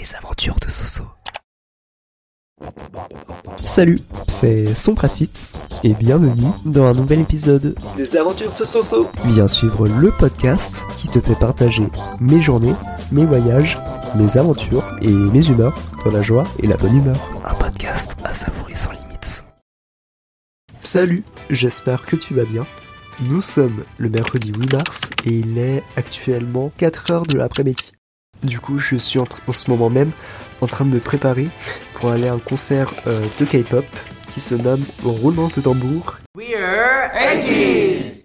Les aventures de Soso. Salut, c'est Sompracitz et bienvenue dans un nouvel épisode Des aventures de Soso. Viens suivre le podcast qui te fait partager mes journées, mes voyages, mes aventures et mes humeurs dans la joie et la bonne humeur. Un podcast à savourer sans limites. Salut, j'espère que tu vas bien. Nous sommes le mercredi 8 mars et il est actuellement 4h de l'après-midi. Du coup, je suis en, en ce moment même en train de me préparer pour aller à un concert euh, de K-pop qui se nomme Roulement de tambour.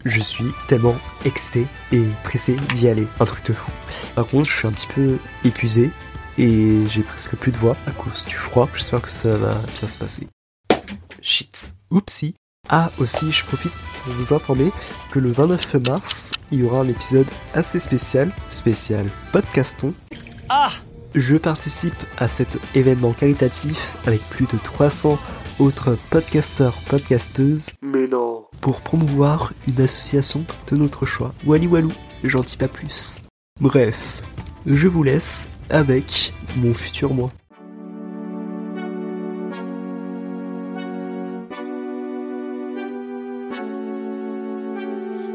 Je suis tellement excité et pressé d'y aller, un truc de fou. Par contre, je suis un petit peu épuisé et j'ai presque plus de voix à cause du froid. J'espère que ça va bien se passer. Shit. Oupsie. Ah, aussi, je profite pour vous informer que le 29 mars, il y aura un épisode assez spécial, spécial podcaston. Ah Je participe à cet événement caritatif avec plus de 300 autres podcasteurs, podcasteuses. Mais non Pour promouvoir une association de notre choix. Wally Walou, j'en dis pas plus. Bref, je vous laisse avec mon futur moi.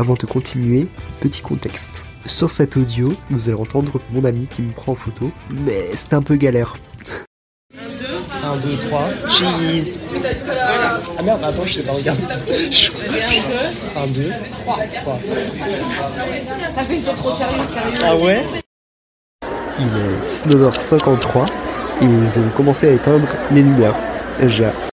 Avant de continuer, petit contexte. Sur cet audio, vous allez entendre mon ami qui me prend en photo, mais c'est un peu galère. 1, 2, 3, cheese Ah merde, attends, je sais pas regarder. 1, 2, 3. Ça fait que t'es trop sérieux, sérieux. Ah ouais? Il est 19h53 et ils ont commencé à éteindre les lumières. J'ai hâte.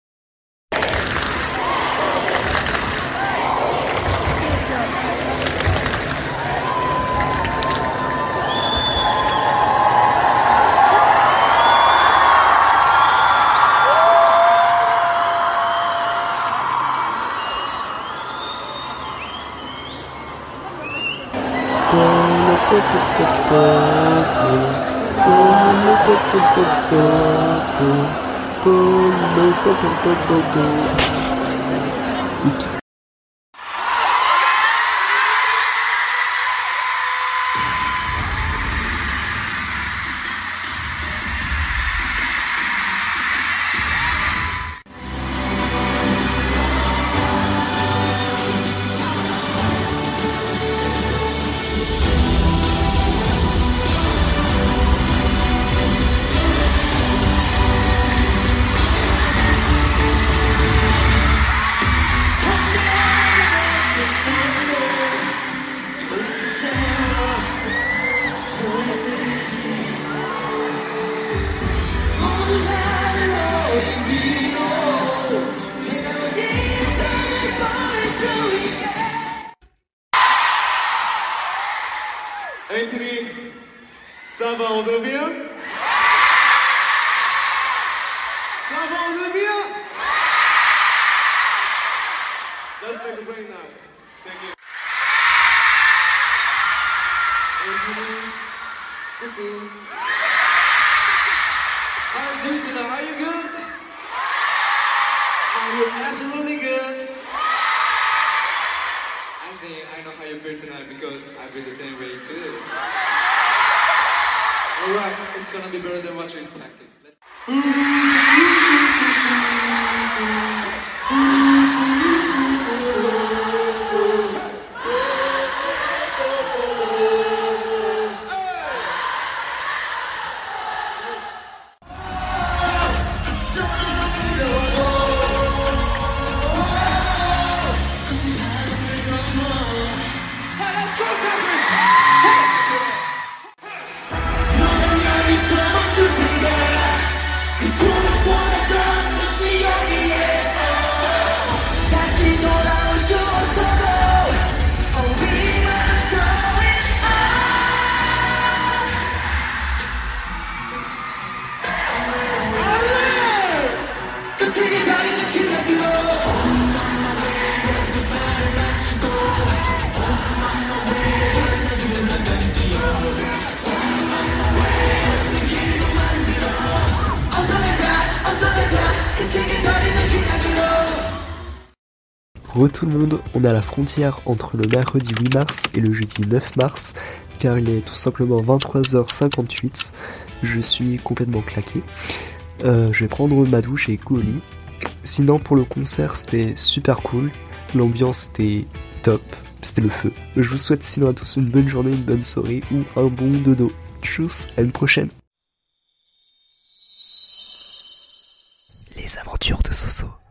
Oops. Bien Ça va, on se bien Let's make a break now. Thank you. Coucou. How are you doing tonight? Are you good? Are you absolutely good? I think I know how you feel tonight because I feel the same way too. Alright, it's gonna be better than what you're expecting. Let's Yeah. Re tout le monde, on est à la frontière entre le mercredi 8 mars et le jeudi 9 mars, car il est tout simplement 23h58. Je suis complètement claqué. Euh, je vais prendre ma douche et lit. Sinon, pour le concert, c'était super cool. L'ambiance était top. C'était le feu. Je vous souhaite sinon à tous une bonne journée, une bonne soirée ou un bon dodo. Tchuss, à une prochaine. Les aventures de Soso.